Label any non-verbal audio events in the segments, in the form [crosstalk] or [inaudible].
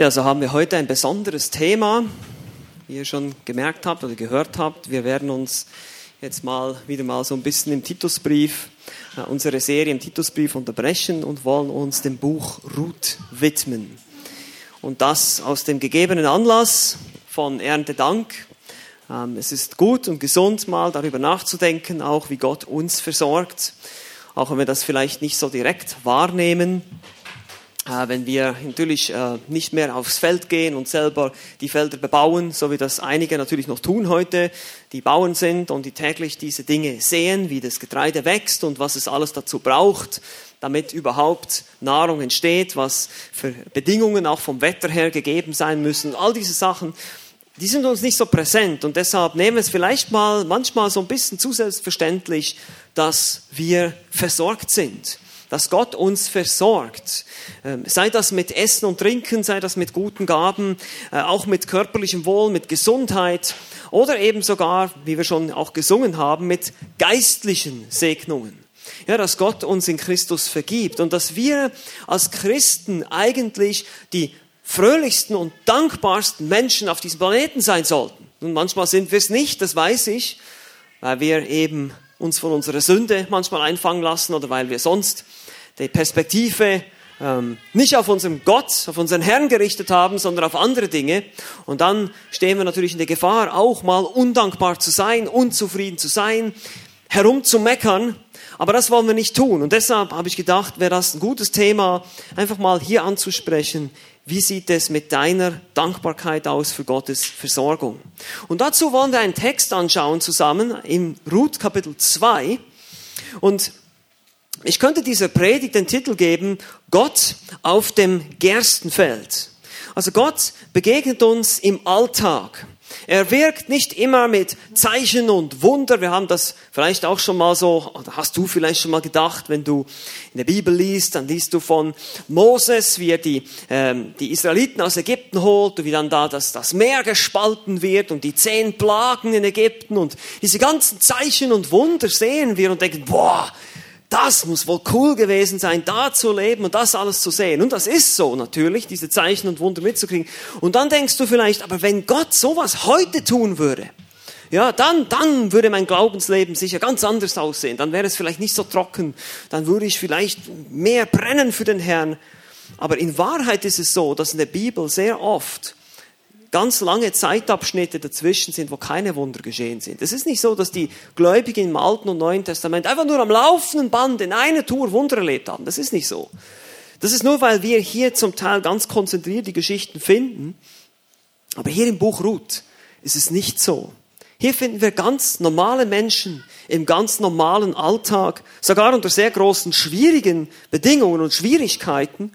Ja, so haben wir heute ein besonderes Thema, wie ihr schon gemerkt habt oder gehört habt. Wir werden uns jetzt mal wieder mal so ein bisschen im Titusbrief, äh, unsere Serie im Titusbrief unterbrechen und wollen uns dem Buch Ruth widmen. Und das aus dem gegebenen Anlass von Erntedank. Ähm, es ist gut und gesund, mal darüber nachzudenken, auch wie Gott uns versorgt, auch wenn wir das vielleicht nicht so direkt wahrnehmen. Äh, wenn wir natürlich äh, nicht mehr aufs Feld gehen und selber die Felder bebauen, so wie das einige natürlich noch tun heute, die Bauern sind und die täglich diese Dinge sehen, wie das Getreide wächst und was es alles dazu braucht, damit überhaupt Nahrung entsteht, was für Bedingungen auch vom Wetter her gegeben sein müssen, all diese Sachen, die sind uns nicht so präsent und deshalb nehmen wir es vielleicht mal manchmal so ein bisschen zu selbstverständlich, dass wir versorgt sind dass Gott uns versorgt. Ähm, sei das mit Essen und Trinken, sei das mit guten Gaben, äh, auch mit körperlichem Wohl, mit Gesundheit oder eben sogar, wie wir schon auch gesungen haben, mit geistlichen Segnungen. Ja, dass Gott uns in Christus vergibt und dass wir als Christen eigentlich die fröhlichsten und dankbarsten Menschen auf diesem Planeten sein sollten. Und manchmal sind wir es nicht, das weiß ich, weil wir eben uns von unserer Sünde manchmal einfangen lassen oder weil wir sonst die Perspektive ähm, nicht auf unseren Gott, auf unseren Herrn gerichtet haben, sondern auf andere Dinge. Und dann stehen wir natürlich in der Gefahr, auch mal undankbar zu sein, unzufrieden zu sein, herumzumeckern. Aber das wollen wir nicht tun. Und deshalb habe ich gedacht, wäre das ein gutes Thema, einfach mal hier anzusprechen. Wie sieht es mit deiner Dankbarkeit aus für Gottes Versorgung? Und dazu wollen wir einen Text anschauen zusammen im Ruth Kapitel 2. Und ich könnte dieser Predigt den Titel geben, Gott auf dem Gerstenfeld. Also Gott begegnet uns im Alltag. Er wirkt nicht immer mit Zeichen und Wunder. Wir haben das vielleicht auch schon mal so, oder hast du vielleicht schon mal gedacht, wenn du in der Bibel liest, dann liest du von Moses, wie er die, ähm, die Israeliten aus Ägypten holt und wie dann da das, das Meer gespalten wird und die zehn Plagen in Ägypten und diese ganzen Zeichen und Wunder sehen wir und denken, boah, das muss wohl cool gewesen sein, da zu leben und das alles zu sehen. Und das ist so natürlich, diese Zeichen und Wunder mitzukriegen. Und dann denkst du vielleicht, aber wenn Gott sowas heute tun würde, ja, dann, dann würde mein Glaubensleben sicher ganz anders aussehen. Dann wäre es vielleicht nicht so trocken. Dann würde ich vielleicht mehr brennen für den Herrn. Aber in Wahrheit ist es so, dass in der Bibel sehr oft ganz lange Zeitabschnitte dazwischen sind, wo keine Wunder geschehen sind. Es ist nicht so, dass die Gläubigen im Alten und Neuen Testament einfach nur am laufenden Band in einer Tour Wunder erlebt haben. Das ist nicht so. Das ist nur, weil wir hier zum Teil ganz konzentriert die Geschichten finden. Aber hier im Buch Ruth ist es nicht so. Hier finden wir ganz normale Menschen im ganz normalen Alltag, sogar unter sehr großen schwierigen Bedingungen und Schwierigkeiten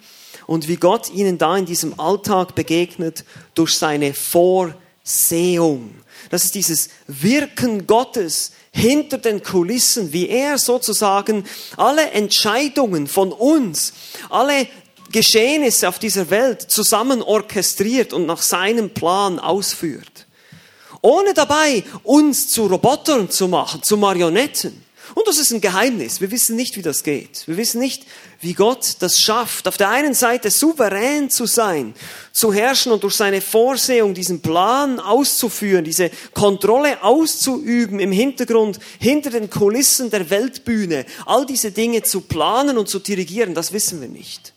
und wie Gott ihnen da in diesem Alltag begegnet durch seine Vorsehung. Das ist dieses Wirken Gottes hinter den Kulissen, wie er sozusagen alle Entscheidungen von uns, alle Geschehnisse auf dieser Welt zusammen orchestriert und nach seinem Plan ausführt. Ohne dabei uns zu Robotern zu machen, zu Marionetten. Und das ist ein Geheimnis. Wir wissen nicht, wie das geht. Wir wissen nicht, wie Gott das schafft. Auf der einen Seite souverän zu sein, zu herrschen und durch seine Vorsehung diesen Plan auszuführen, diese Kontrolle auszuüben im Hintergrund, hinter den Kulissen der Weltbühne, all diese Dinge zu planen und zu dirigieren, das wissen wir nicht.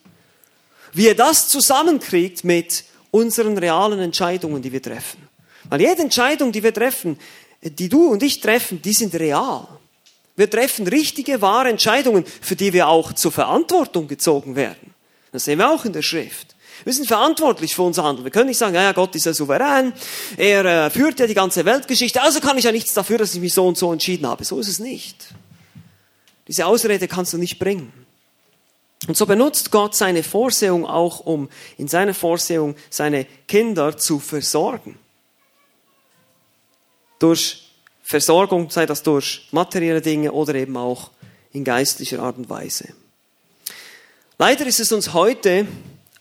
Wie er das zusammenkriegt mit unseren realen Entscheidungen, die wir treffen. Weil jede Entscheidung, die wir treffen, die du und ich treffen, die sind real. Wir treffen richtige, wahre Entscheidungen, für die wir auch zur Verantwortung gezogen werden. Das sehen wir auch in der Schrift. Wir sind verantwortlich für unser Handeln. Wir können nicht sagen, ja, Gott ist ja souverän, er äh, führt ja die ganze Weltgeschichte, also kann ich ja nichts dafür, dass ich mich so und so entschieden habe. So ist es nicht. Diese Ausrede kannst du nicht bringen. Und so benutzt Gott seine Vorsehung auch, um in seiner Vorsehung seine Kinder zu versorgen. Durch Versorgung, sei das durch materielle Dinge oder eben auch in geistlicher Art und Weise. Leider ist es uns heute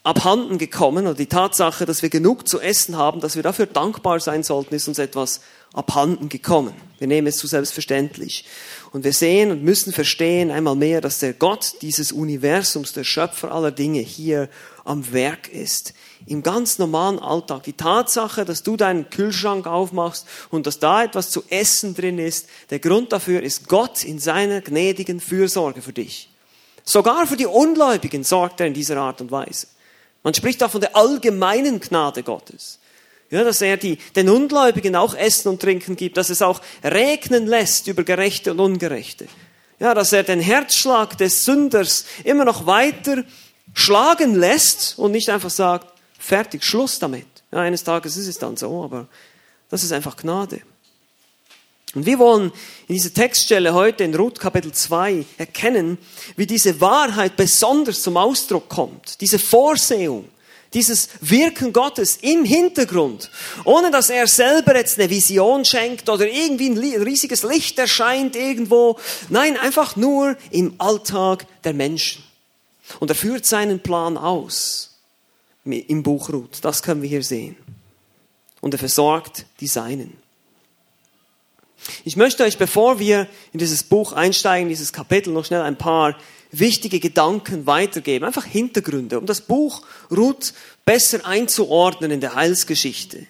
abhanden gekommen, oder die Tatsache, dass wir genug zu essen haben, dass wir dafür dankbar sein sollten, ist uns etwas abhanden gekommen. Wir nehmen es zu selbstverständlich. Und wir sehen und müssen verstehen einmal mehr, dass der Gott dieses Universums, der Schöpfer aller Dinge hier am Werk ist. Im ganz normalen Alltag. Die Tatsache, dass du deinen Kühlschrank aufmachst und dass da etwas zu essen drin ist, der Grund dafür ist Gott in seiner gnädigen Fürsorge für dich. Sogar für die Ungläubigen sorgt er in dieser Art und Weise. Man spricht auch von der allgemeinen Gnade Gottes. Ja, dass er die, den Ungläubigen auch Essen und Trinken gibt, dass es auch regnen lässt über Gerechte und Ungerechte. Ja, dass er den Herzschlag des Sünders immer noch weiter schlagen lässt und nicht einfach sagt, fertig, Schluss damit. Ja, eines Tages ist es dann so, aber das ist einfach Gnade. Und wir wollen in dieser Textstelle heute in Ruth Kapitel 2 erkennen, wie diese Wahrheit besonders zum Ausdruck kommt. Diese Vorsehung, dieses Wirken Gottes im Hintergrund, ohne dass er selber jetzt eine Vision schenkt oder irgendwie ein riesiges Licht erscheint irgendwo. Nein, einfach nur im Alltag der Menschen. Und er führt seinen Plan aus im Buch Ruth. Das können wir hier sehen. Und er versorgt die Seinen. Ich möchte euch, bevor wir in dieses Buch einsteigen, dieses Kapitel, noch schnell ein paar wichtige Gedanken weitergeben. Einfach Hintergründe, um das Buch Ruth besser einzuordnen in der Heilsgeschichte.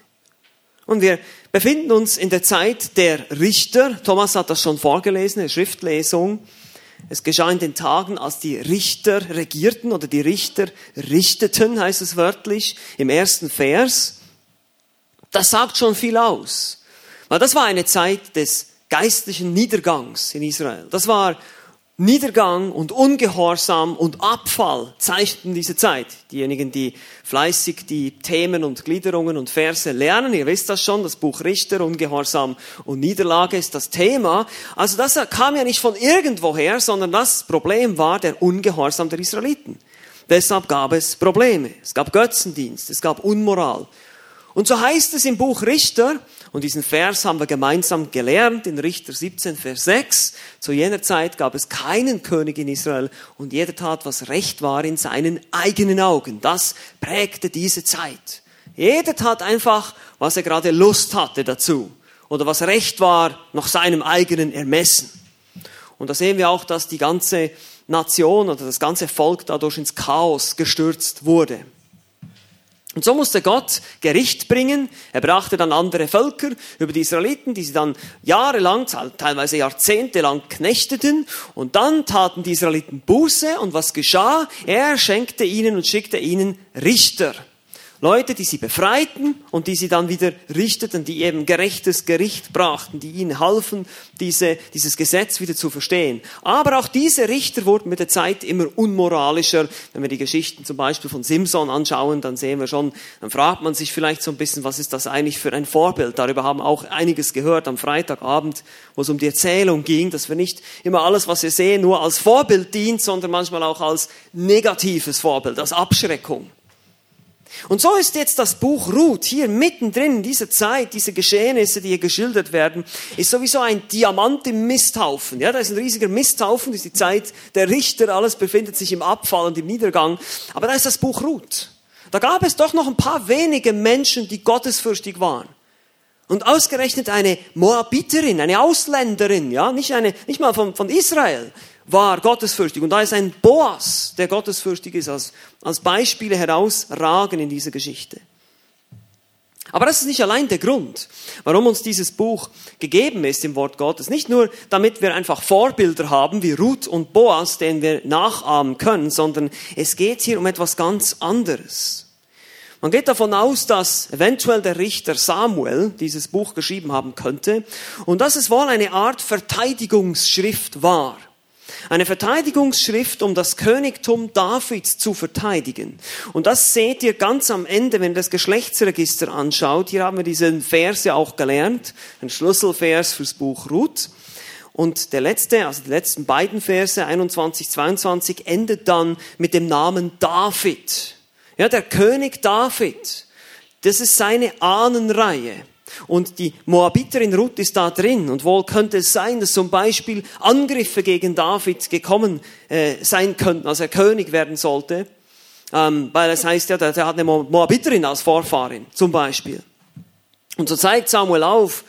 Und wir befinden uns in der Zeit der Richter. Thomas hat das schon vorgelesen, eine Schriftlesung. Es geschah in den Tagen, als die Richter regierten oder die Richter richteten, heißt es wörtlich im ersten Vers. Das sagt schon viel aus. Weil das war eine Zeit des geistlichen Niedergangs in Israel. Das war Niedergang und Ungehorsam und Abfall zeichneten diese Zeit. Diejenigen, die fleißig die Themen und Gliederungen und Verse lernen, ihr wisst das schon, das Buch Richter, Ungehorsam und Niederlage ist das Thema. Also das kam ja nicht von irgendwoher, sondern das Problem war der Ungehorsam der Israeliten. Deshalb gab es Probleme. Es gab Götzendienst, es gab Unmoral. Und so heißt es im Buch Richter, und diesen Vers haben wir gemeinsam gelernt in Richter 17, Vers 6. Zu jener Zeit gab es keinen König in Israel und jeder tat, was recht war in seinen eigenen Augen. Das prägte diese Zeit. Jeder tat einfach, was er gerade Lust hatte dazu oder was recht war nach seinem eigenen Ermessen. Und da sehen wir auch, dass die ganze Nation oder das ganze Volk dadurch ins Chaos gestürzt wurde. Und so musste Gott Gericht bringen. Er brachte dann andere Völker über die Israeliten, die sie dann jahrelang, teilweise jahrzehntelang knechteten. Und dann taten die Israeliten Buße. Und was geschah? Er schenkte ihnen und schickte ihnen Richter. Leute, die sie befreiten und die sie dann wieder richteten, die eben gerechtes Gericht brachten, die ihnen halfen, diese, dieses Gesetz wieder zu verstehen. Aber auch diese Richter wurden mit der Zeit immer unmoralischer. Wenn wir die Geschichten zum Beispiel von Simson anschauen, dann sehen wir schon, dann fragt man sich vielleicht so ein bisschen, was ist das eigentlich für ein Vorbild? Darüber haben auch einiges gehört am Freitagabend, wo es um die Erzählung ging, dass wir nicht immer alles, was wir sehen, nur als Vorbild dient, sondern manchmal auch als negatives Vorbild, als Abschreckung. Und so ist jetzt das Buch Ruth hier mittendrin in dieser Zeit, diese Geschehnisse, die hier geschildert werden, ist sowieso ein Diamant im Misthaufen. Ja, da ist ein riesiger Misthaufen, das ist die Zeit der Richter, alles befindet sich im Abfall und im Niedergang. Aber da ist das Buch Ruth. Da gab es doch noch ein paar wenige Menschen, die gottesfürchtig waren. Und ausgerechnet eine Moabiterin, eine Ausländerin, ja, nicht eine, nicht mal von, von Israel, war gottesfürchtig. Und da ist ein Boas, der gottesfürchtig ist, als, als Beispiele herausragen in dieser Geschichte. Aber das ist nicht allein der Grund, warum uns dieses Buch gegeben ist im Wort Gottes. Nicht nur, damit wir einfach Vorbilder haben wie Ruth und Boas, den wir nachahmen können, sondern es geht hier um etwas ganz anderes. Man geht davon aus, dass eventuell der Richter Samuel dieses Buch geschrieben haben könnte und dass es wohl eine Art Verteidigungsschrift war. Eine Verteidigungsschrift, um das Königtum Davids zu verteidigen. Und das seht ihr ganz am Ende, wenn ihr das Geschlechtsregister anschaut. Hier haben wir diesen Vers ja auch gelernt, ein Schlüsselvers fürs Buch Ruth. Und der letzte, also die letzten beiden Verse, 21, 22, endet dann mit dem Namen David. Ja, der König David. Das ist seine Ahnenreihe. Und die Moabiterin Ruth ist da drin. Und wohl könnte es sein, dass zum Beispiel Angriffe gegen David gekommen äh, sein könnten, als er König werden sollte. ähm, weil es heißt ja, der, der hat eine Moabiterin als Vorfahrin, zum Beispiel. Und so zeigt Samuel auf,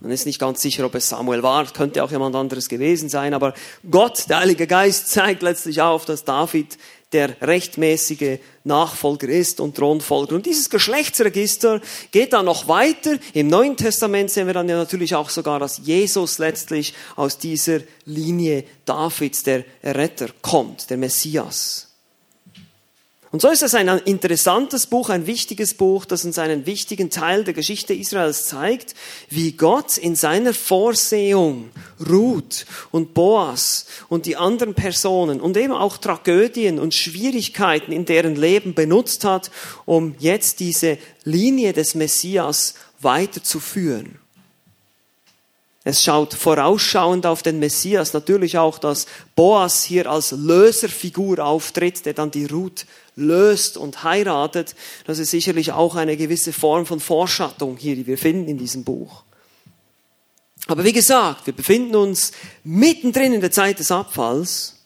man ist nicht ganz sicher, ob es Samuel war, könnte auch jemand anderes gewesen sein, aber Gott, der Heilige Geist, zeigt letztlich auf, dass David der rechtmäßige Nachfolger ist und Thronfolger. Und dieses Geschlechtsregister geht dann noch weiter. Im Neuen Testament sehen wir dann ja natürlich auch sogar, dass Jesus letztlich aus dieser Linie Davids, der Retter, kommt, der Messias. Und so ist es ein interessantes Buch, ein wichtiges Buch, das uns einen wichtigen Teil der Geschichte Israels zeigt, wie Gott in seiner Vorsehung Ruth und Boas und die anderen Personen und eben auch Tragödien und Schwierigkeiten in deren Leben benutzt hat, um jetzt diese Linie des Messias weiterzuführen. Es schaut vorausschauend auf den Messias, natürlich auch, dass Boas hier als Löserfigur auftritt, der dann die Ruth löst und heiratet. Das ist sicherlich auch eine gewisse Form von Vorschattung hier, die wir finden in diesem Buch. Aber wie gesagt, wir befinden uns mittendrin in der Zeit des Abfalls.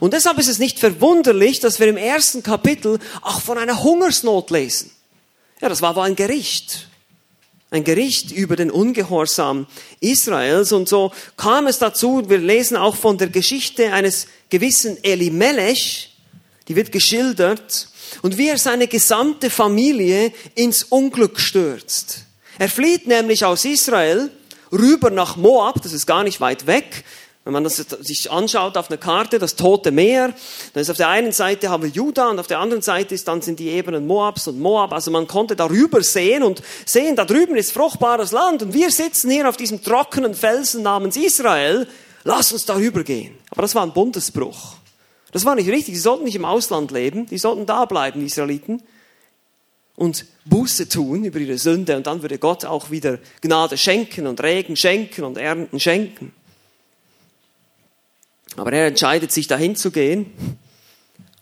Und deshalb ist es nicht verwunderlich, dass wir im ersten Kapitel auch von einer Hungersnot lesen. Ja, das war wohl ein Gericht ein Gericht über den Ungehorsam Israels. Und so kam es dazu, wir lesen auch von der Geschichte eines gewissen Elimelech, die wird geschildert, und wie er seine gesamte Familie ins Unglück stürzt. Er flieht nämlich aus Israel rüber nach Moab, das ist gar nicht weit weg, wenn man das sich anschaut auf einer Karte, das Tote Meer, dann ist auf der einen Seite haben wir Juda und auf der anderen Seite ist, dann sind die Ebenen Moabs und Moab. Also man konnte darüber sehen und sehen, da drüben ist fruchtbares Land und wir sitzen hier auf diesem trockenen Felsen namens Israel. Lass uns darüber gehen. Aber das war ein Bundesbruch. Das war nicht richtig. Sie sollten nicht im Ausland leben. Die sollten da bleiben, die Israeliten. Und Buße tun über ihre Sünde und dann würde Gott auch wieder Gnade schenken und Regen schenken und Ernten schenken. Aber er entscheidet sich dahin zu gehen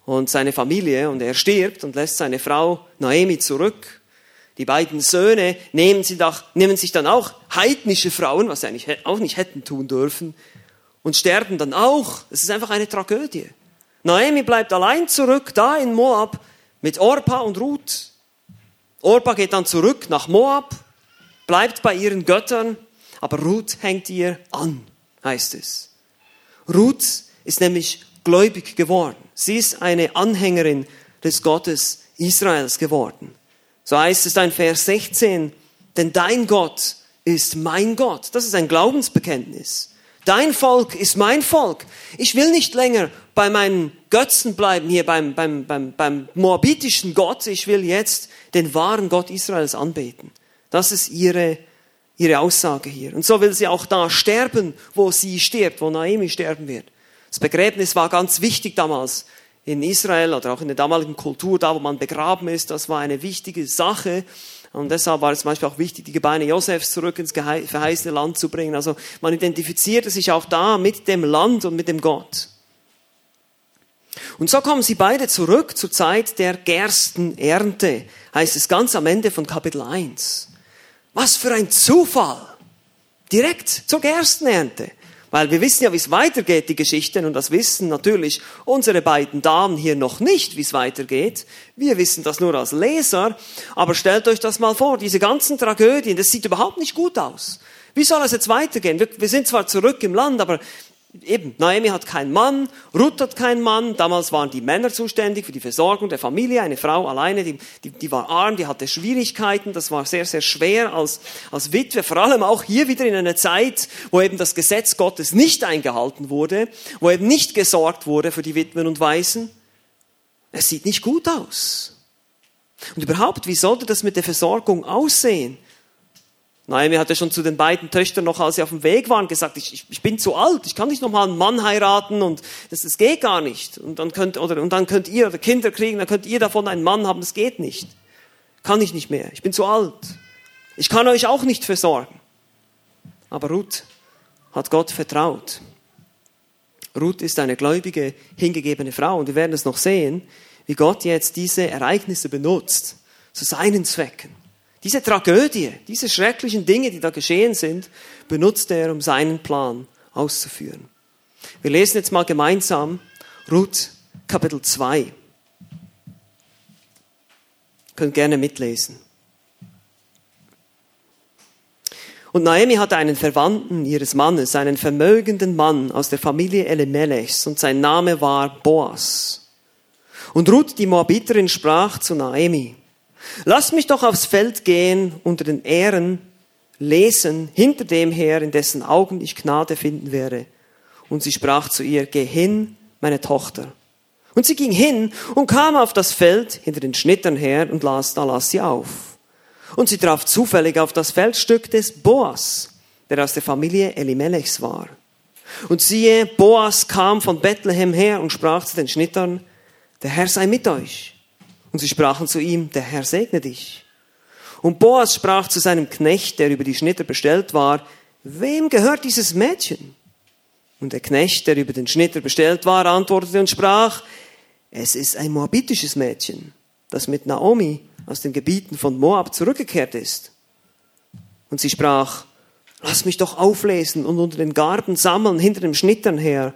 und seine Familie und er stirbt und lässt seine Frau Naomi zurück. Die beiden Söhne nehmen, sie doch, nehmen sich dann auch heidnische Frauen, was sie eigentlich auch nicht hätten tun dürfen, und sterben dann auch. Es ist einfach eine Tragödie. Naomi bleibt allein zurück, da in Moab, mit Orpa und Ruth. Orpa geht dann zurück nach Moab, bleibt bei ihren Göttern, aber Ruth hängt ihr an, heißt es. Ruth ist nämlich gläubig geworden. Sie ist eine Anhängerin des Gottes Israels geworden. So heißt es in Vers 16, denn dein Gott ist mein Gott. Das ist ein Glaubensbekenntnis. Dein Volk ist mein Volk. Ich will nicht länger bei meinen Götzen bleiben, hier beim, beim, beim, beim moabitischen Gott. Ich will jetzt den wahren Gott Israels anbeten. Das ist ihre ihre Aussage hier. Und so will sie auch da sterben, wo sie stirbt, wo Naomi sterben wird. Das Begräbnis war ganz wichtig damals in Israel oder auch in der damaligen Kultur, da wo man begraben ist. Das war eine wichtige Sache. Und deshalb war es zum Beispiel auch wichtig, die Gebeine Josefs zurück ins verheißene Land zu bringen. Also man identifizierte sich auch da mit dem Land und mit dem Gott. Und so kommen sie beide zurück zur Zeit der Gerstenernte, heißt es ganz am Ende von Kapitel 1. Was für ein Zufall. Direkt zur Gerstenernte. Weil wir wissen ja, wie es weitergeht, die Geschichten, und das wissen natürlich unsere beiden Damen hier noch nicht, wie es weitergeht. Wir wissen das nur als Leser, aber stellt euch das mal vor, diese ganzen Tragödien, das sieht überhaupt nicht gut aus. Wie soll es jetzt weitergehen? Wir, wir sind zwar zurück im Land, aber eben, Naomi hat keinen Mann, Ruth hat keinen Mann, damals waren die Männer zuständig für die Versorgung der Familie, eine Frau alleine, die, die, die war arm, die hatte Schwierigkeiten, das war sehr, sehr schwer als, als Witwe, vor allem auch hier wieder in einer Zeit, wo eben das Gesetz Gottes nicht eingehalten wurde, wo eben nicht gesorgt wurde für die Witwen und Waisen. Es sieht nicht gut aus. Und überhaupt, wie sollte das mit der Versorgung aussehen? Naomi hatte schon zu den beiden Töchtern noch, als sie auf dem Weg waren, gesagt, ich, ich, ich bin zu alt, ich kann nicht noch mal einen Mann heiraten und das, das geht gar nicht. Und dann könnt, oder, und dann könnt ihr oder Kinder kriegen, dann könnt ihr davon einen Mann haben, das geht nicht. Kann ich nicht mehr, ich bin zu alt. Ich kann euch auch nicht versorgen. Aber Ruth hat Gott vertraut. Ruth ist eine gläubige, hingegebene Frau und wir werden es noch sehen, wie Gott jetzt diese Ereignisse benutzt zu seinen Zwecken. Diese Tragödie, diese schrecklichen Dinge, die da geschehen sind, benutzt er, um seinen Plan auszuführen. Wir lesen jetzt mal gemeinsam Ruth Kapitel 2. Könnt gerne mitlesen. Und Naomi hatte einen Verwandten ihres Mannes, einen vermögenden Mann aus der Familie Elimelechs, und sein Name war Boas. Und Ruth, die Moabiterin, sprach zu Naomi, Lass mich doch aufs Feld gehen unter den Ähren, lesen, hinter dem her, in dessen Augen ich Gnade finden werde. Und sie sprach zu ihr, Geh hin, meine Tochter. Und sie ging hin und kam auf das Feld hinter den Schnittern her und las, da las sie auf. Und sie traf zufällig auf das Feldstück des Boas, der aus der Familie Elimelechs war. Und siehe, Boas kam von Bethlehem her und sprach zu den Schnittern, der Herr sei mit euch. Und sie sprachen zu ihm, der Herr segne dich. Und Boas sprach zu seinem Knecht, der über die Schnitter bestellt war, wem gehört dieses Mädchen? Und der Knecht, der über den Schnitter bestellt war, antwortete und sprach, es ist ein moabitisches Mädchen, das mit Naomi aus den Gebieten von Moab zurückgekehrt ist. Und sie sprach, lass mich doch auflesen und unter den Garben sammeln hinter dem Schnittern her.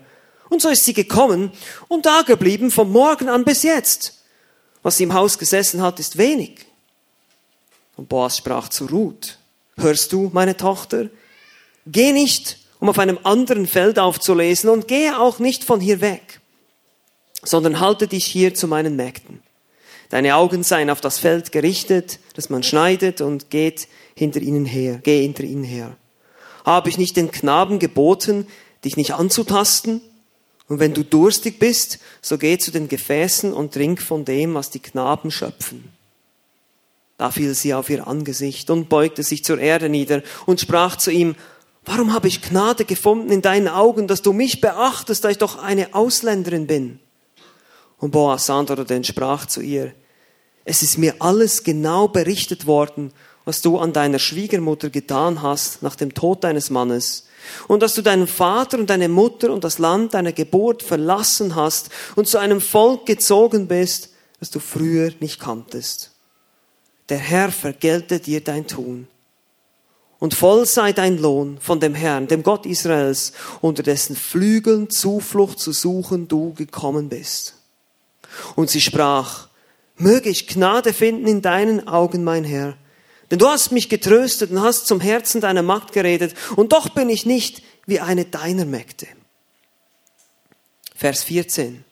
Und so ist sie gekommen und da geblieben vom Morgen an bis jetzt. Was sie im Haus gesessen hat, ist wenig. Und Boas sprach zu Ruth, hörst du, meine Tochter? Geh nicht, um auf einem anderen Feld aufzulesen und gehe auch nicht von hier weg, sondern halte dich hier zu meinen Mägden. Deine Augen seien auf das Feld gerichtet, das man schneidet und geht hinter ihnen her, geh hinter ihnen her. Habe ich nicht den Knaben geboten, dich nicht anzutasten? Und wenn du durstig bist, so geh zu den Gefäßen und trink von dem, was die Knaben schöpfen. Da fiel sie auf ihr Angesicht und beugte sich zur Erde nieder und sprach zu ihm, Warum habe ich Gnade gefunden in deinen Augen, dass du mich beachtest, da ich doch eine Ausländerin bin? Und Boas antwortete und sprach zu ihr, Es ist mir alles genau berichtet worden, was du an deiner Schwiegermutter getan hast nach dem Tod deines Mannes und dass du deinen Vater und deine Mutter und das Land deiner Geburt verlassen hast und zu einem Volk gezogen bist, das du früher nicht kanntest. Der Herr vergelte dir dein Tun. Und voll sei dein Lohn von dem Herrn, dem Gott Israels, unter dessen Flügeln Zuflucht zu suchen du gekommen bist. Und sie sprach, möge ich Gnade finden in deinen Augen, mein Herr, denn du hast mich getröstet und hast zum Herzen deiner Magd geredet, und doch bin ich nicht wie eine deiner Mägde. Vers 14.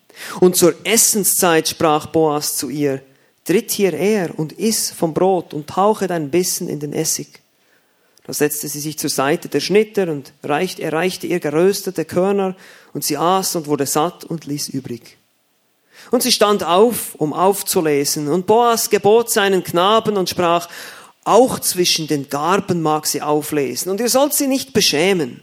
Und zur Essenszeit sprach Boas zu ihr, tritt hier her und iss vom Brot und tauche dein Bissen in den Essig. Da setzte sie sich zur Seite der Schnitter und reicht, er reichte ihr geröstete Körner und sie aß und wurde satt und ließ übrig. Und sie stand auf, um aufzulesen, und Boas gebot seinen Knaben und sprach, auch zwischen den Garben mag sie auflesen. Und ihr sollt sie nicht beschämen.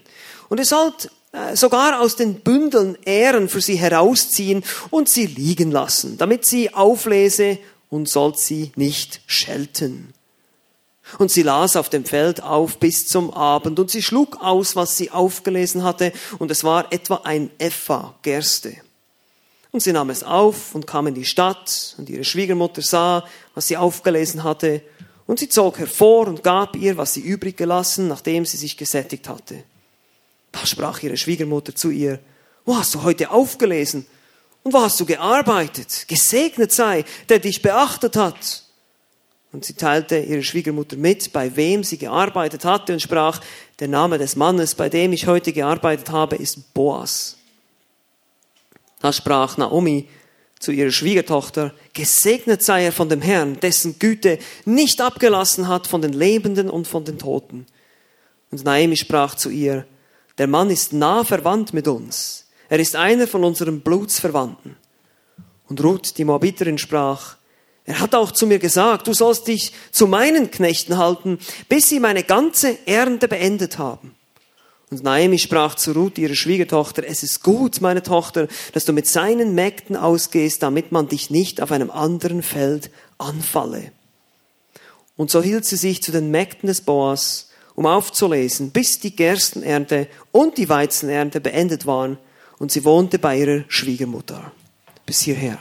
Und ihr sollt äh, sogar aus den Bündeln Ähren für sie herausziehen und sie liegen lassen, damit sie auflese und sollt sie nicht schelten. Und sie las auf dem Feld auf bis zum Abend und sie schlug aus, was sie aufgelesen hatte, und es war etwa ein Epha Gerste. Und sie nahm es auf und kam in die Stadt, und ihre Schwiegermutter sah, was sie aufgelesen hatte, und sie zog hervor und gab ihr, was sie übrig gelassen, nachdem sie sich gesättigt hatte. Da sprach ihre Schwiegermutter zu ihr, wo hast du heute aufgelesen? Und wo hast du gearbeitet? Gesegnet sei, der dich beachtet hat. Und sie teilte ihre Schwiegermutter mit, bei wem sie gearbeitet hatte und sprach, der Name des Mannes, bei dem ich heute gearbeitet habe, ist Boas. Da sprach Naomi, zu ihrer Schwiegertochter, gesegnet sei er von dem Herrn, dessen Güte nicht abgelassen hat von den Lebenden und von den Toten. Und Naomi sprach zu ihr, der Mann ist nah verwandt mit uns. Er ist einer von unseren Blutsverwandten. Und Ruth, die Moabiterin, sprach, er hat auch zu mir gesagt, du sollst dich zu meinen Knechten halten, bis sie meine ganze Ernte beendet haben. Und Naomi sprach zu Ruth, ihrer Schwiegertochter, es ist gut, meine Tochter, dass du mit seinen Mägden ausgehst, damit man dich nicht auf einem anderen Feld anfalle. Und so hielt sie sich zu den Mägden des Boas, um aufzulesen, bis die Gerstenernte und die Weizenernte beendet waren, und sie wohnte bei ihrer Schwiegermutter. Bis hierher.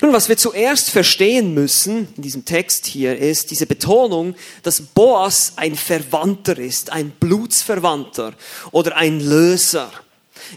Nun, was wir zuerst verstehen müssen in diesem Text hier ist diese Betonung, dass Boas ein Verwandter ist, ein Blutsverwandter oder ein Löser.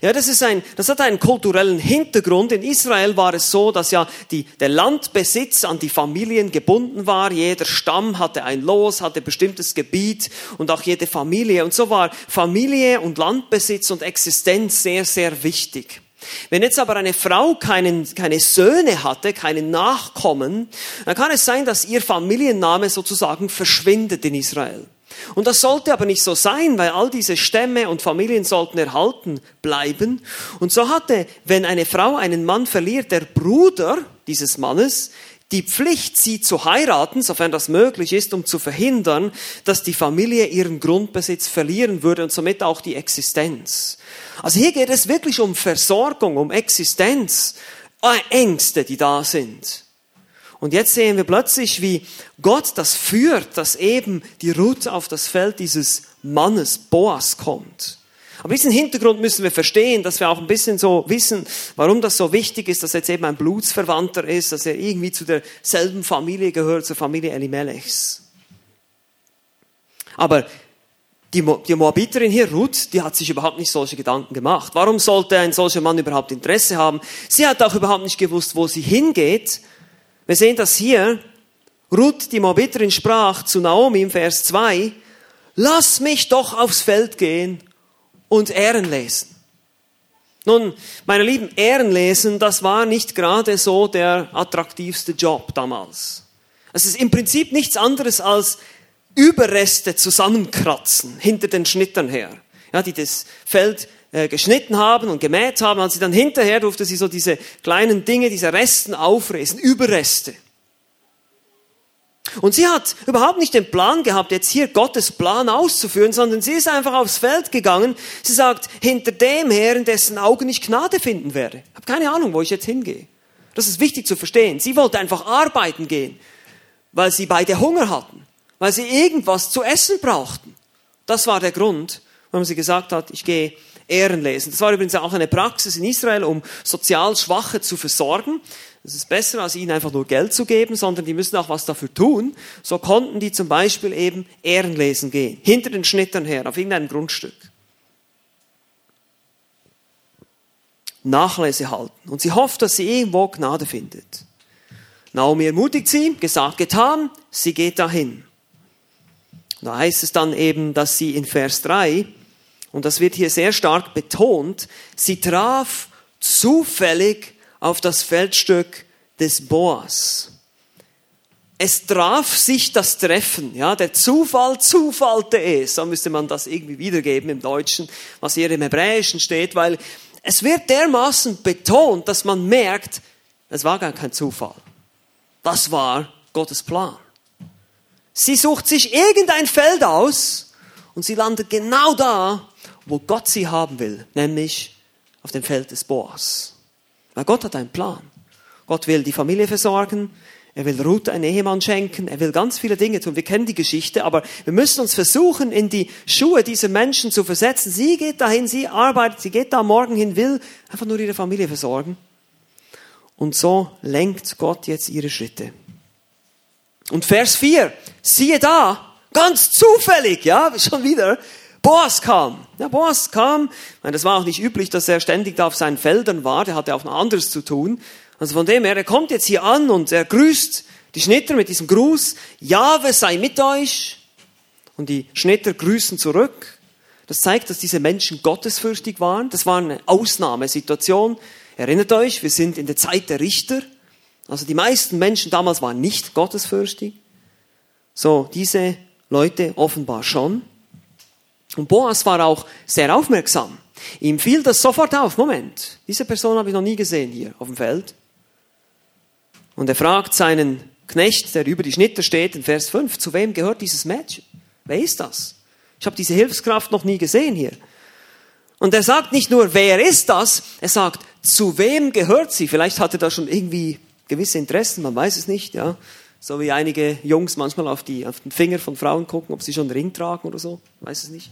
Ja, das ist ein, das hat einen kulturellen Hintergrund. In Israel war es so, dass ja die, der Landbesitz an die Familien gebunden war. Jeder Stamm hatte ein Los, hatte bestimmtes Gebiet und auch jede Familie. Und so war Familie und Landbesitz und Existenz sehr, sehr wichtig. Wenn jetzt aber eine Frau keinen, keine Söhne hatte, keine Nachkommen, dann kann es sein, dass ihr Familienname sozusagen verschwindet in Israel. Und das sollte aber nicht so sein, weil all diese Stämme und Familien sollten erhalten bleiben. Und so hatte, wenn eine Frau einen Mann verliert, der Bruder dieses Mannes die Pflicht, sie zu heiraten, sofern das möglich ist, um zu verhindern, dass die Familie ihren Grundbesitz verlieren würde und somit auch die Existenz. Also hier geht es wirklich um Versorgung, um Existenz, äh, Ängste, die da sind. Und jetzt sehen wir plötzlich, wie Gott das führt, dass eben die Ruth auf das Feld dieses Mannes Boas kommt. Aber diesen Hintergrund müssen wir verstehen, dass wir auch ein bisschen so wissen, warum das so wichtig ist, dass er jetzt eben ein Blutsverwandter ist, dass er irgendwie zu derselben Familie gehört, zur Familie Elimelechs. Aber die, die Moabiterin hier, Ruth, die hat sich überhaupt nicht solche Gedanken gemacht. Warum sollte ein solcher Mann überhaupt Interesse haben? Sie hat auch überhaupt nicht gewusst, wo sie hingeht. Wir sehen das hier. Ruth, die Moabiterin, sprach zu Naomi im Vers 2, lass mich doch aufs Feld gehen und Ehren lesen. Nun, meine Lieben, Ehren lesen, das war nicht gerade so der attraktivste Job damals. Es ist im Prinzip nichts anderes als Überreste zusammenkratzen hinter den Schnittern her, ja, die das Feld äh, geschnitten haben und gemäht haben, als sie dann hinterher durfte sie so diese kleinen Dinge, diese Resten aufresen, Überreste. Und sie hat überhaupt nicht den Plan gehabt, jetzt hier Gottes Plan auszuführen, sondern sie ist einfach aufs Feld gegangen. Sie sagt, hinter dem Herrn, in dessen Augen ich Gnade finden werde. Ich habe keine Ahnung, wo ich jetzt hingehe. Das ist wichtig zu verstehen. Sie wollte einfach arbeiten gehen, weil sie beide Hunger hatten, weil sie irgendwas zu essen brauchten. Das war der Grund, warum sie gesagt hat, ich gehe Ehren lesen. Das war übrigens auch eine Praxis in Israel, um sozial Schwache zu versorgen. Es ist besser, als ihnen einfach nur Geld zu geben, sondern die müssen auch was dafür tun. So konnten die zum Beispiel eben Ehren lesen gehen, hinter den Schnittern her, auf irgendeinem Grundstück. Nachlese halten. Und sie hofft, dass sie irgendwo Gnade findet. Naomi ermutigt sie, gesagt, getan, sie geht dahin. Da heißt es dann eben, dass sie in Vers 3 und das wird hier sehr stark betont, sie traf zufällig auf das Feldstück des Boas. Es traf sich das Treffen, ja, der Zufall zufallte es, so müsste man das irgendwie wiedergeben im Deutschen, was hier im Hebräischen steht, weil es wird dermaßen betont, dass man merkt, es war gar kein Zufall. Das war Gottes Plan. Sie sucht sich irgendein Feld aus und sie landet genau da, wo Gott sie haben will, nämlich auf dem Feld des Boas. Weil Gott hat einen Plan. Gott will die Familie versorgen, er will Ruth einen Ehemann schenken, er will ganz viele Dinge tun. Wir kennen die Geschichte, aber wir müssen uns versuchen, in die Schuhe dieser Menschen zu versetzen. Sie geht dahin, sie arbeitet, sie geht da morgen hin, will einfach nur ihre Familie versorgen. Und so lenkt Gott jetzt ihre Schritte. Und Vers 4, siehe da, ganz zufällig, ja, schon wieder, Boas kam. Ja, Boas kam. Meine, das war auch nicht üblich, dass er ständig da auf seinen Feldern war. Der hatte auch noch anderes zu tun. Also von dem her, er kommt jetzt hier an und er grüßt die Schnitter mit diesem Gruß. Jahwe sei mit euch. Und die Schnitter grüßen zurück. Das zeigt, dass diese Menschen gottesfürchtig waren. Das war eine Ausnahmesituation. Erinnert euch, wir sind in der Zeit der Richter. Also die meisten Menschen damals waren nicht gottesfürchtig. So, diese Leute offenbar schon. Und Boas war auch sehr aufmerksam. Ihm fiel das sofort auf. Moment, diese Person habe ich noch nie gesehen hier auf dem Feld. Und er fragt seinen Knecht, der über die Schnitter steht, in Vers 5, zu wem gehört dieses Mädchen? Wer ist das? Ich habe diese Hilfskraft noch nie gesehen hier. Und er sagt nicht nur, wer ist das? Er sagt, zu wem gehört sie? Vielleicht hat er da schon irgendwie gewisse Interessen, man weiß es nicht, ja. So wie einige Jungs manchmal auf, die, auf den Finger von Frauen gucken, ob sie schon einen Ring tragen oder so. Weiß es nicht.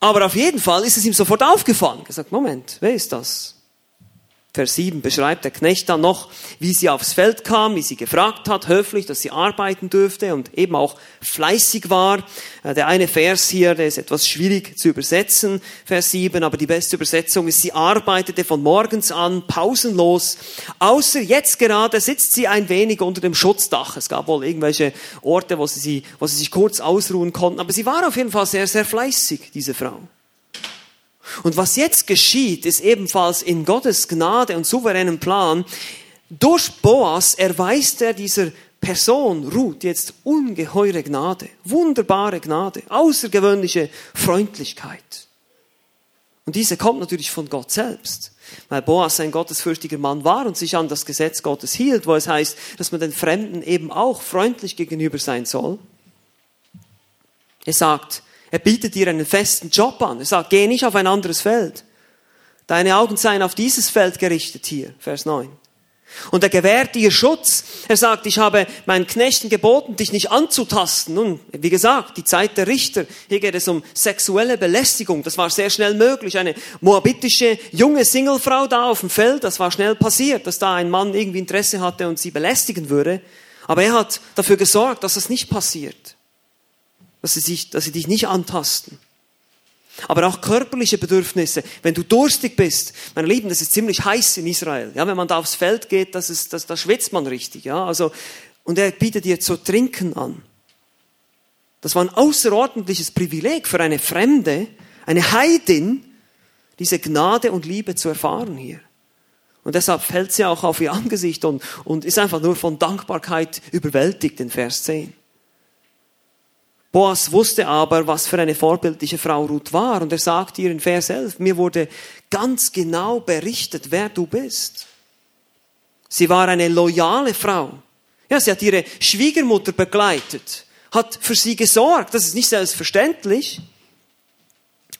Aber auf jeden Fall ist es ihm sofort aufgefallen. Er sagt, Moment, wer ist das? Vers 7 beschreibt der Knecht dann noch, wie sie aufs Feld kam, wie sie gefragt hat, höflich, dass sie arbeiten dürfte und eben auch fleißig war. Äh, der eine Vers hier, der ist etwas schwierig zu übersetzen, Vers 7, aber die beste Übersetzung ist, sie arbeitete von morgens an pausenlos, außer jetzt gerade sitzt sie ein wenig unter dem Schutzdach. Es gab wohl irgendwelche Orte, wo sie, wo sie sich kurz ausruhen konnten, aber sie war auf jeden Fall sehr, sehr fleißig, diese Frau. Und was jetzt geschieht, ist ebenfalls in Gottes Gnade und souveränen Plan. Durch Boas erweist er dieser Person, Ruth, jetzt ungeheure Gnade, wunderbare Gnade, außergewöhnliche Freundlichkeit. Und diese kommt natürlich von Gott selbst, weil Boas ein gottesfürchtiger Mann war und sich an das Gesetz Gottes hielt, wo es heißt, dass man den Fremden eben auch freundlich gegenüber sein soll. Er sagt, er bietet dir einen festen Job an. Er sagt, geh nicht auf ein anderes Feld. Deine Augen seien auf dieses Feld gerichtet hier, Vers 9. Und er gewährt ihr Schutz. Er sagt, ich habe meinen Knechten geboten, dich nicht anzutasten. Nun, wie gesagt, die Zeit der Richter. Hier geht es um sexuelle Belästigung. Das war sehr schnell möglich. Eine moabitische junge Singlefrau da auf dem Feld, das war schnell passiert, dass da ein Mann irgendwie Interesse hatte und sie belästigen würde. Aber er hat dafür gesorgt, dass das nicht passiert dass sie, sich, dass sie dich nicht antasten. Aber auch körperliche Bedürfnisse. Wenn du durstig bist, meine Lieben, das ist ziemlich heiß in Israel. Ja, wenn man da aufs Feld geht, das ist, das, da schwitzt man richtig. Ja, also, und er bietet dir zu trinken an. Das war ein außerordentliches Privileg für eine Fremde, eine Heidin, diese Gnade und Liebe zu erfahren hier. Und deshalb fällt sie auch auf ihr Angesicht und, und ist einfach nur von Dankbarkeit überwältigt in Vers 10. Boas wusste aber, was für eine vorbildliche Frau Ruth war. Und er sagt ihr in Vers 11, mir wurde ganz genau berichtet, wer du bist. Sie war eine loyale Frau. Ja, sie hat ihre Schwiegermutter begleitet, hat für sie gesorgt. Das ist nicht selbstverständlich.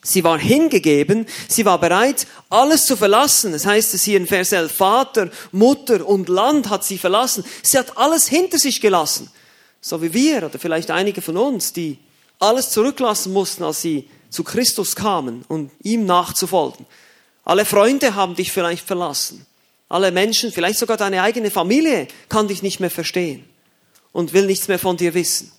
Sie war hingegeben, sie war bereit, alles zu verlassen. Das heißt es hier in Vers 11, Vater, Mutter und Land hat sie verlassen. Sie hat alles hinter sich gelassen. So wie wir oder vielleicht einige von uns, die alles zurücklassen mussten, als sie zu Christus kamen, um ihm nachzufolgen. Alle Freunde haben dich vielleicht verlassen. Alle Menschen, vielleicht sogar deine eigene Familie kann dich nicht mehr verstehen und will nichts mehr von dir wissen.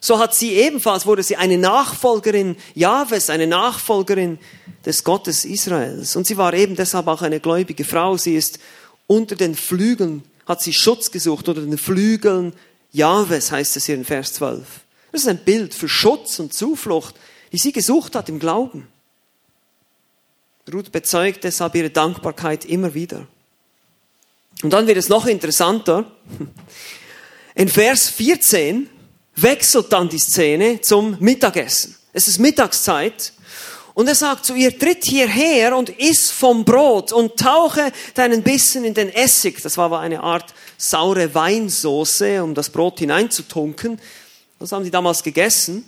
So hat sie ebenfalls, wurde sie eine Nachfolgerin Jahwes, eine Nachfolgerin des Gottes Israels. Und sie war eben deshalb auch eine gläubige Frau. Sie ist unter den Flügeln, hat sie Schutz gesucht, unter den Flügeln Jahwes heißt es hier in Vers 12. Das ist ein Bild für Schutz und Zuflucht, die sie gesucht hat im Glauben. Ruth bezeugt deshalb ihre Dankbarkeit immer wieder. Und dann wird es noch interessanter. In Vers 14 wechselt dann die Szene zum Mittagessen. Es ist Mittagszeit und er sagt zu ihr, tritt hierher und iss vom Brot und tauche deinen Bissen in den Essig. Das war aber eine Art saure Weinsoße, um das Brot hineinzutunken. Das haben sie damals gegessen.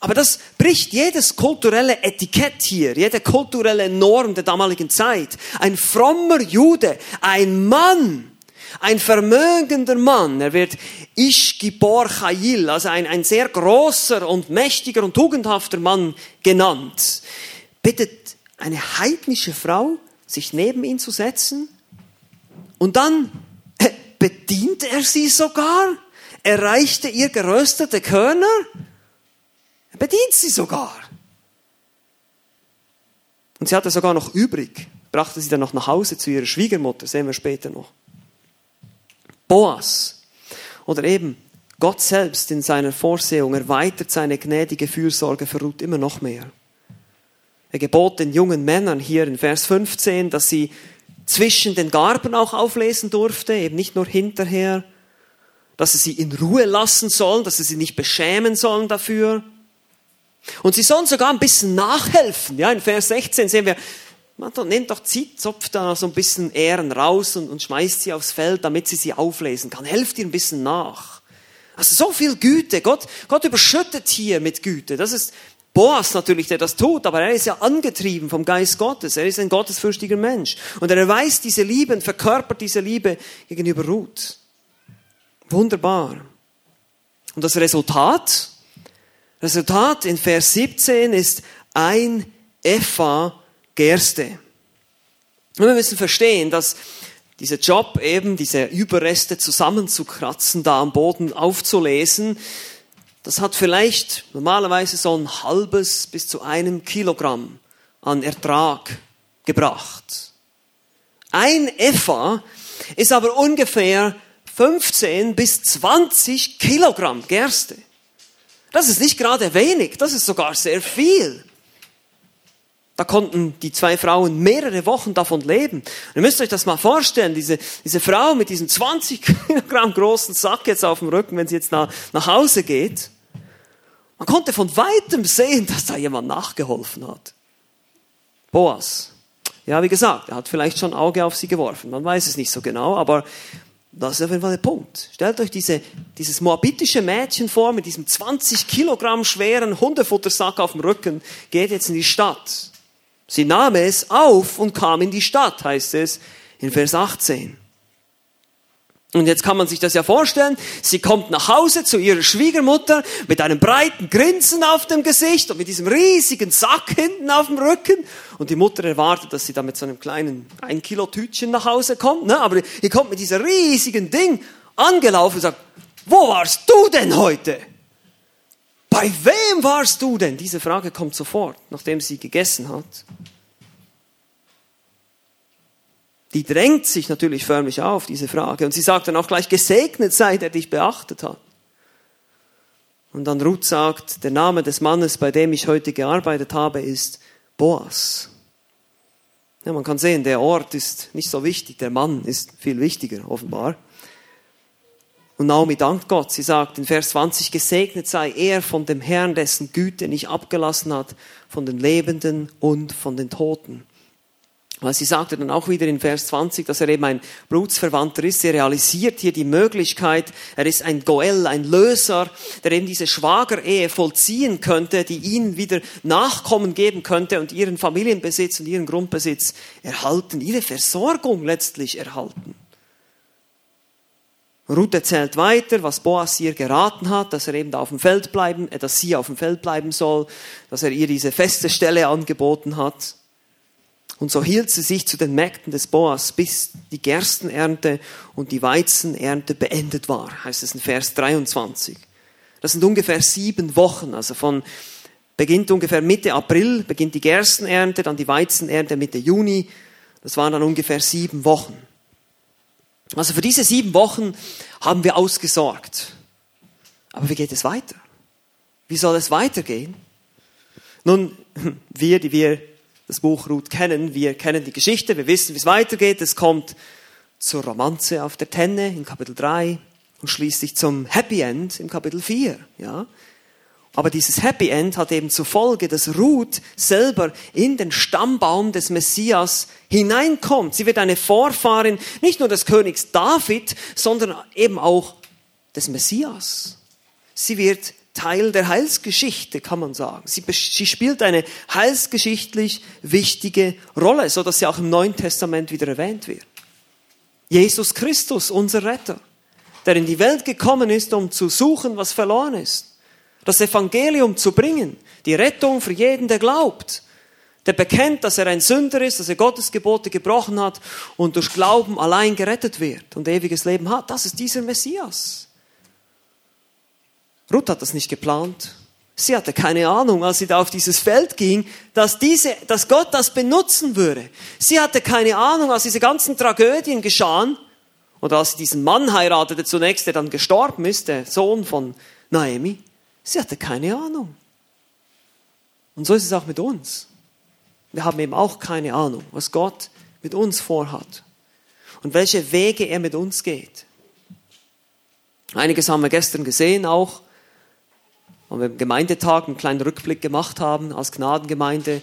Aber das bricht jedes kulturelle Etikett hier, jede kulturelle Norm der damaligen Zeit. Ein frommer Jude, ein Mann, ein vermögender Mann, er wird Ishgibor Chayil, also ein, ein sehr großer und mächtiger und tugendhafter Mann genannt, bittet eine heidnische Frau, sich neben ihn zu setzen und dann bedient er sie sogar, erreichte ihr geröstete Körner, er bedient sie sogar. Und sie hatte sogar noch übrig, brachte sie dann noch nach Hause zu ihrer Schwiegermutter, sehen wir später noch. Boas oder eben Gott selbst in seiner Vorsehung erweitert seine gnädige Fürsorge für Ruth immer noch mehr. Er gebot den jungen Männern hier in Vers 15, dass sie zwischen den Garben auch auflesen durfte, eben nicht nur hinterher, dass sie sie in Ruhe lassen sollen, dass sie sie nicht beschämen sollen dafür. Und sie sollen sogar ein bisschen nachhelfen. Ja, in Vers 16 sehen wir, man nimmt doch, zieht, zopft da so ein bisschen Ähren raus und, und schmeißt sie aufs Feld, damit sie sie auflesen kann. Helft ihr ein bisschen nach. Also so viel Güte. Gott, Gott überschüttet hier mit Güte. Das ist Boas natürlich, der das tut, aber er ist ja angetrieben vom Geist Gottes. Er ist ein gottesfürchtiger Mensch. Und er erweist diese Liebe und verkörpert diese Liebe gegenüber Ruth. Wunderbar. Und das Resultat? Resultat in Vers 17 ist ein Epha Gerste. Und wir müssen verstehen, dass dieser Job eben, diese Überreste zusammenzukratzen, da am Boden aufzulesen, das hat vielleicht normalerweise so ein halbes bis zu einem Kilogramm an Ertrag gebracht. Ein Epha ist aber ungefähr 15 bis 20 Kilogramm Gerste. Das ist nicht gerade wenig, das ist sogar sehr viel. Da konnten die zwei Frauen mehrere Wochen davon leben. Und ihr müsst euch das mal vorstellen, diese, diese Frau mit diesem 20 Kilogramm großen Sack jetzt auf dem Rücken, wenn sie jetzt nach, nach Hause geht. Man konnte von weitem sehen, dass da jemand nachgeholfen hat. Boas. Ja, wie gesagt, er hat vielleicht schon ein Auge auf sie geworfen. Man weiß es nicht so genau, aber das ist auf jeden Fall der Punkt. Stellt euch diese, dieses moabitische Mädchen vor mit diesem 20 Kilogramm schweren Hundefuttersack auf dem Rücken, geht jetzt in die Stadt. Sie nahm es auf und kam in die Stadt, heißt es in Vers 18. Und jetzt kann man sich das ja vorstellen. Sie kommt nach Hause zu ihrer Schwiegermutter mit einem breiten Grinsen auf dem Gesicht und mit diesem riesigen Sack hinten auf dem Rücken. Und die Mutter erwartet, dass sie da mit so einem kleinen ein Kilo Tütchen nach Hause kommt. Ne? Aber ihr kommt mit dieser riesigen Ding angelaufen und sagt, wo warst du denn heute? Bei wem warst du denn? Diese Frage kommt sofort, nachdem sie gegessen hat. Die drängt sich natürlich förmlich auf, diese Frage. Und sie sagt dann auch gleich, gesegnet sei, der dich beachtet hat. Und dann Ruth sagt, der Name des Mannes, bei dem ich heute gearbeitet habe, ist Boas. Ja, man kann sehen, der Ort ist nicht so wichtig, der Mann ist viel wichtiger, offenbar. Und Naomi dankt Gott. Sie sagt in Vers 20, gesegnet sei er von dem Herrn, dessen Güte nicht abgelassen hat, von den Lebenden und von den Toten. Weil sie sagte dann auch wieder in Vers 20, dass er eben ein Blutsverwandter ist. Er realisiert hier die Möglichkeit, er ist ein Goel, ein Löser, der eben diese Schwagerehe vollziehen könnte, die ihnen wieder Nachkommen geben könnte und ihren Familienbesitz und ihren Grundbesitz erhalten, ihre Versorgung letztlich erhalten. Ruth erzählt weiter, was Boas ihr geraten hat, dass er eben da auf dem Feld bleiben, äh, dass sie auf dem Feld bleiben soll, dass er ihr diese feste Stelle angeboten hat. Und so hielt sie sich zu den Mägden des Boas, bis die Gerstenernte und die Weizenernte beendet war, heißt es in Vers 23. Das sind ungefähr sieben Wochen, also von beginnt ungefähr Mitte April, beginnt die Gerstenernte, dann die Weizenernte Mitte Juni. Das waren dann ungefähr sieben Wochen. Also für diese sieben Wochen haben wir ausgesorgt. Aber wie geht es weiter? Wie soll es weitergehen? Nun, [laughs] wir, die wir das Buch Ruth kennen, wir kennen die Geschichte, wir wissen, wie es weitergeht. Es kommt zur Romanze auf der Tenne in Kapitel 3 und schließlich zum Happy End im Kapitel 4. Ja? Aber dieses Happy End hat eben zur Folge, dass Ruth selber in den Stammbaum des Messias hineinkommt. Sie wird eine Vorfahrin nicht nur des Königs David, sondern eben auch des Messias. Sie wird Teil der Heilsgeschichte, kann man sagen. Sie, sie spielt eine heilsgeschichtlich wichtige Rolle, so dass sie auch im Neuen Testament wieder erwähnt wird. Jesus Christus, unser Retter, der in die Welt gekommen ist, um zu suchen, was verloren ist. Das Evangelium zu bringen, die Rettung für jeden, der glaubt, der bekennt, dass er ein Sünder ist, dass er Gottes Gebote gebrochen hat und durch Glauben allein gerettet wird und ewiges Leben hat. Das ist dieser Messias. Ruth hat das nicht geplant. Sie hatte keine Ahnung, als sie da auf dieses Feld ging, dass, diese, dass Gott das benutzen würde. Sie hatte keine Ahnung, als diese ganzen Tragödien geschahen oder als sie diesen Mann heiratete zunächst, der dann gestorben ist, der Sohn von Naomi. Sie hatte keine Ahnung. Und so ist es auch mit uns. Wir haben eben auch keine Ahnung, was Gott mit uns vorhat und welche Wege er mit uns geht. Einiges haben wir gestern gesehen auch und wir im Gemeindetag einen kleinen Rückblick gemacht haben als Gnadengemeinde,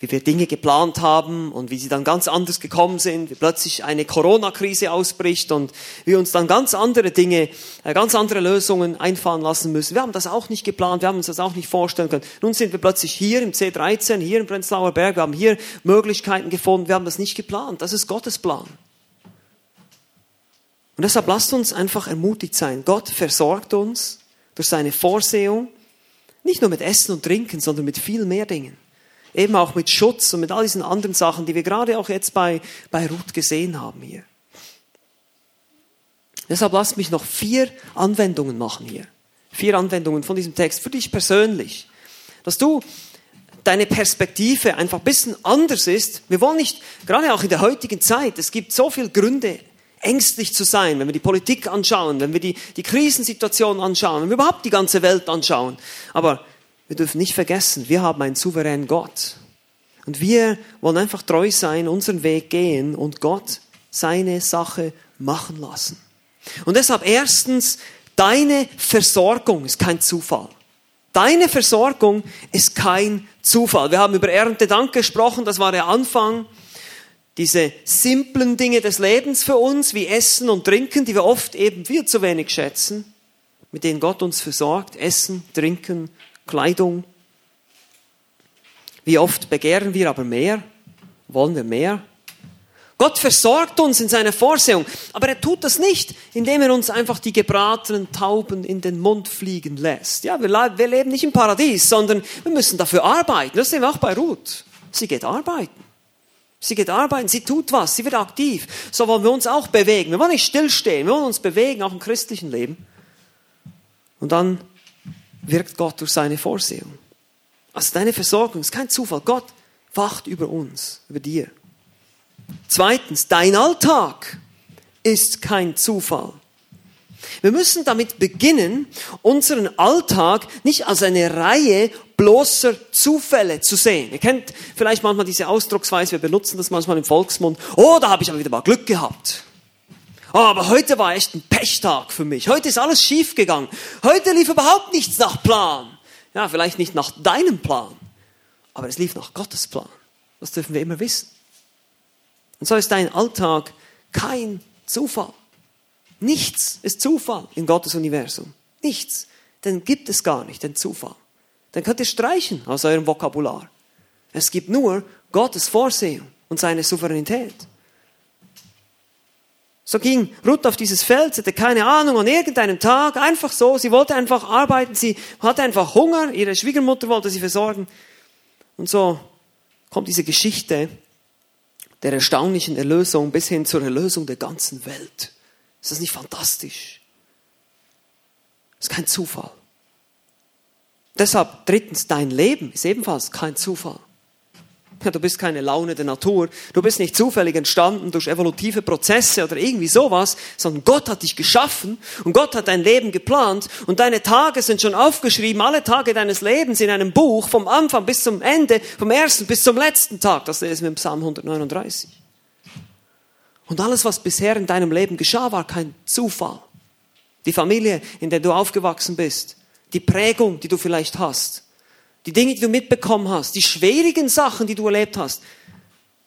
wie wir Dinge geplant haben und wie sie dann ganz anders gekommen sind, wie plötzlich eine Corona-Krise ausbricht und wir uns dann ganz andere Dinge, äh, ganz andere Lösungen einfahren lassen müssen. Wir haben das auch nicht geplant, wir haben uns das auch nicht vorstellen können. Nun sind wir plötzlich hier im C13, hier im Prenzlauer Berg, wir haben hier Möglichkeiten gefunden, wir haben das nicht geplant. Das ist Gottes Plan. Und deshalb lasst uns einfach ermutigt sein. Gott versorgt uns durch seine Vorsehung nicht nur mit Essen und Trinken, sondern mit viel mehr Dingen. Eben auch mit Schutz und mit all diesen anderen Sachen, die wir gerade auch jetzt bei, bei Ruth gesehen haben hier. Deshalb lasst mich noch vier Anwendungen machen hier. Vier Anwendungen von diesem Text für dich persönlich. Dass du deine Perspektive einfach ein bisschen anders ist. Wir wollen nicht, gerade auch in der heutigen Zeit, es gibt so viele Gründe, ängstlich zu sein, wenn wir die Politik anschauen, wenn wir die, die Krisensituation anschauen, wenn wir überhaupt die ganze Welt anschauen. Aber wir dürfen nicht vergessen, wir haben einen souveränen Gott. Und wir wollen einfach treu sein, unseren Weg gehen und Gott seine Sache machen lassen. Und deshalb erstens, deine Versorgung ist kein Zufall. Deine Versorgung ist kein Zufall. Wir haben über Erntedank gesprochen, das war der Anfang. Diese simplen Dinge des Lebens für uns, wie Essen und Trinken, die wir oft eben viel zu wenig schätzen, mit denen Gott uns versorgt. Essen, Trinken, Kleidung. Wie oft begehren wir aber mehr? Wollen wir mehr? Gott versorgt uns in seiner Vorsehung, aber er tut das nicht, indem er uns einfach die gebratenen Tauben in den Mund fliegen lässt. Ja, wir, wir leben nicht im Paradies, sondern wir müssen dafür arbeiten. Das sehen wir auch bei Ruth. Sie geht arbeiten. Sie geht arbeiten, sie tut was, sie wird aktiv. So wollen wir uns auch bewegen. Wir wollen nicht stillstehen, wir wollen uns bewegen, auch im christlichen Leben. Und dann wirkt Gott durch seine Vorsehung. Also deine Versorgung ist kein Zufall. Gott wacht über uns, über dir. Zweitens, dein Alltag ist kein Zufall. Wir müssen damit beginnen, unseren Alltag nicht als eine Reihe bloßer Zufälle zu sehen. Ihr kennt vielleicht manchmal diese Ausdrucksweise, wir benutzen das manchmal im Volksmund. Oh, da habe ich aber wieder mal Glück gehabt. Oh, aber heute war echt ein Pechtag für mich. Heute ist alles schief gegangen. Heute lief überhaupt nichts nach Plan. Ja, vielleicht nicht nach deinem Plan, aber es lief nach Gottes Plan. Das dürfen wir immer wissen. Und so ist dein Alltag kein Zufall. Nichts ist Zufall in Gottes Universum. Nichts. Denn gibt es gar nicht, den Zufall. Dann könnt ihr streichen aus eurem Vokabular. Es gibt nur Gottes Vorsehung und seine Souveränität. So ging Ruth auf dieses Feld, sie hatte keine Ahnung an irgendeinem Tag, einfach so, sie wollte einfach arbeiten, sie hatte einfach Hunger, ihre Schwiegermutter wollte sie versorgen. Und so kommt diese Geschichte der erstaunlichen Erlösung bis hin zur Erlösung der ganzen Welt. Ist das nicht fantastisch? Das ist kein Zufall. Deshalb drittens, dein Leben ist ebenfalls kein Zufall. Du bist keine Laune der Natur. Du bist nicht zufällig entstanden durch evolutive Prozesse oder irgendwie sowas, sondern Gott hat dich geschaffen und Gott hat dein Leben geplant und deine Tage sind schon aufgeschrieben, alle Tage deines Lebens in einem Buch, vom Anfang bis zum Ende, vom ersten bis zum letzten Tag. Das lesen wir im Psalm 139. Und alles, was bisher in deinem Leben geschah, war kein Zufall. Die Familie, in der du aufgewachsen bist, die Prägung, die du vielleicht hast, die Dinge, die du mitbekommen hast, die schwierigen Sachen, die du erlebt hast,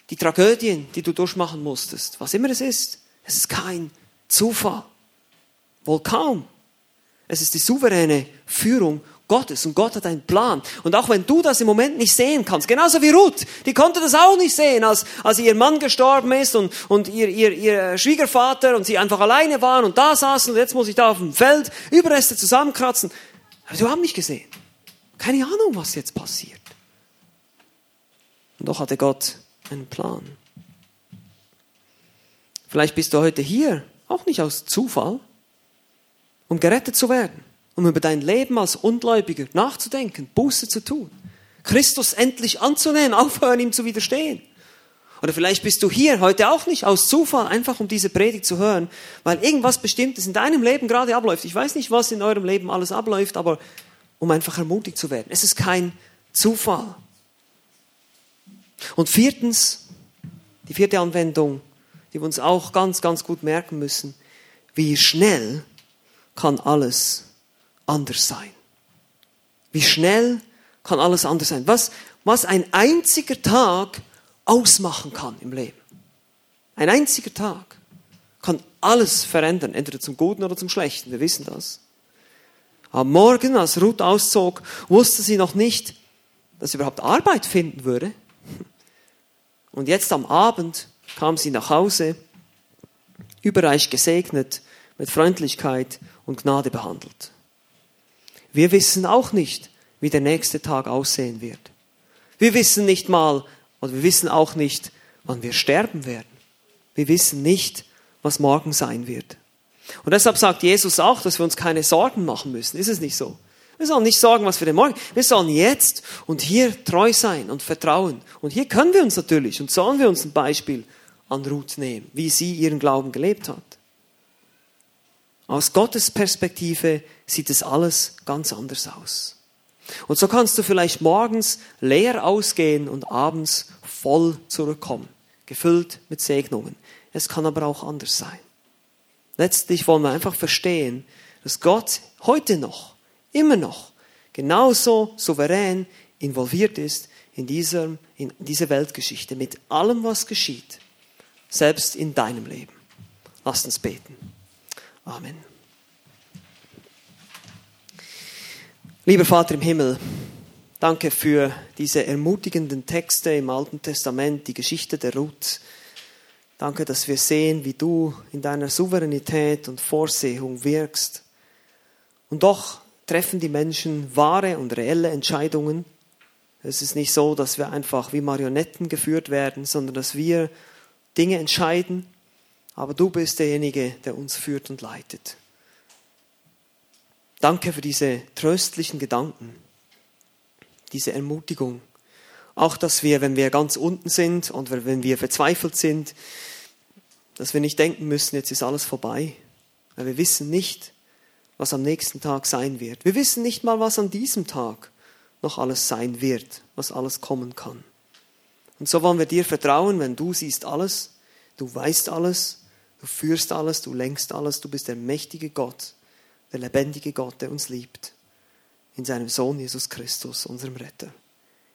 die Tragödien, die du durchmachen musstest, was immer es ist, es ist kein Zufall. Wohl kaum. Es ist die souveräne Führung Gottes und Gott hat einen Plan. Und auch wenn du das im Moment nicht sehen kannst, genauso wie Ruth, die konnte das auch nicht sehen, als, als ihr Mann gestorben ist und, und ihr, ihr, ihr Schwiegervater und sie einfach alleine waren und da saßen und jetzt muss ich da auf dem Feld Überreste zusammenkratzen. Aber sie haben nicht gesehen. Keine Ahnung, was jetzt passiert. Und doch hatte Gott einen Plan. Vielleicht bist du heute hier, auch nicht aus Zufall, um gerettet zu werden, um über dein Leben als Ungläubiger nachzudenken, Buße zu tun, Christus endlich anzunehmen, [laughs] aufhören ihm zu widerstehen. Oder vielleicht bist du hier heute auch nicht aus Zufall, einfach um diese Predigt zu hören, weil irgendwas Bestimmtes in deinem Leben gerade abläuft. Ich weiß nicht, was in eurem Leben alles abläuft, aber um einfach ermutigt zu werden. Es ist kein Zufall. Und viertens, die vierte Anwendung, die wir uns auch ganz, ganz gut merken müssen, wie schnell kann alles anders sein. Wie schnell kann alles anders sein. Was, was ein einziger Tag ausmachen kann im Leben. Ein einziger Tag kann alles verändern, entweder zum Guten oder zum Schlechten. Wir wissen das. Am Morgen, als Ruth auszog, wusste sie noch nicht, dass sie überhaupt Arbeit finden würde. Und jetzt am Abend kam sie nach Hause, überreich gesegnet, mit Freundlichkeit und Gnade behandelt. Wir wissen auch nicht, wie der nächste Tag aussehen wird. Wir wissen nicht mal, oder wir wissen auch nicht, wann wir sterben werden. Wir wissen nicht, was morgen sein wird. Und deshalb sagt Jesus auch, dass wir uns keine Sorgen machen müssen. Ist es nicht so? Wir sollen nicht sorgen, was für den Morgen. Wir sollen jetzt und hier treu sein und vertrauen. Und hier können wir uns natürlich und sollen wir uns ein Beispiel an Ruth nehmen, wie sie ihren Glauben gelebt hat. Aus Gottes Perspektive sieht es alles ganz anders aus. Und so kannst du vielleicht morgens leer ausgehen und abends voll zurückkommen, gefüllt mit Segnungen. Es kann aber auch anders sein. Letztlich wollen wir einfach verstehen, dass Gott heute noch, immer noch, genauso souverän involviert ist in, dieser, in dieser Weltgeschichte, mit allem, was geschieht, selbst in deinem Leben. Lass uns beten. Amen. Lieber Vater im Himmel, danke für diese ermutigenden Texte im Alten Testament, die Geschichte der Ruth. Danke, dass wir sehen, wie du in deiner Souveränität und Vorsehung wirkst. Und doch treffen die Menschen wahre und reelle Entscheidungen. Es ist nicht so, dass wir einfach wie Marionetten geführt werden, sondern dass wir Dinge entscheiden, aber du bist derjenige, der uns führt und leitet. Danke für diese tröstlichen Gedanken, diese Ermutigung. Auch, dass wir, wenn wir ganz unten sind und wenn wir verzweifelt sind, dass wir nicht denken müssen, jetzt ist alles vorbei. Weil wir wissen nicht, was am nächsten Tag sein wird. Wir wissen nicht mal, was an diesem Tag noch alles sein wird, was alles kommen kann. Und so wollen wir dir vertrauen, wenn du siehst alles, du weißt alles, du führst alles, du lenkst alles, du bist der mächtige Gott der lebendige Gott, der uns liebt, in seinem Sohn Jesus Christus, unserem Retter.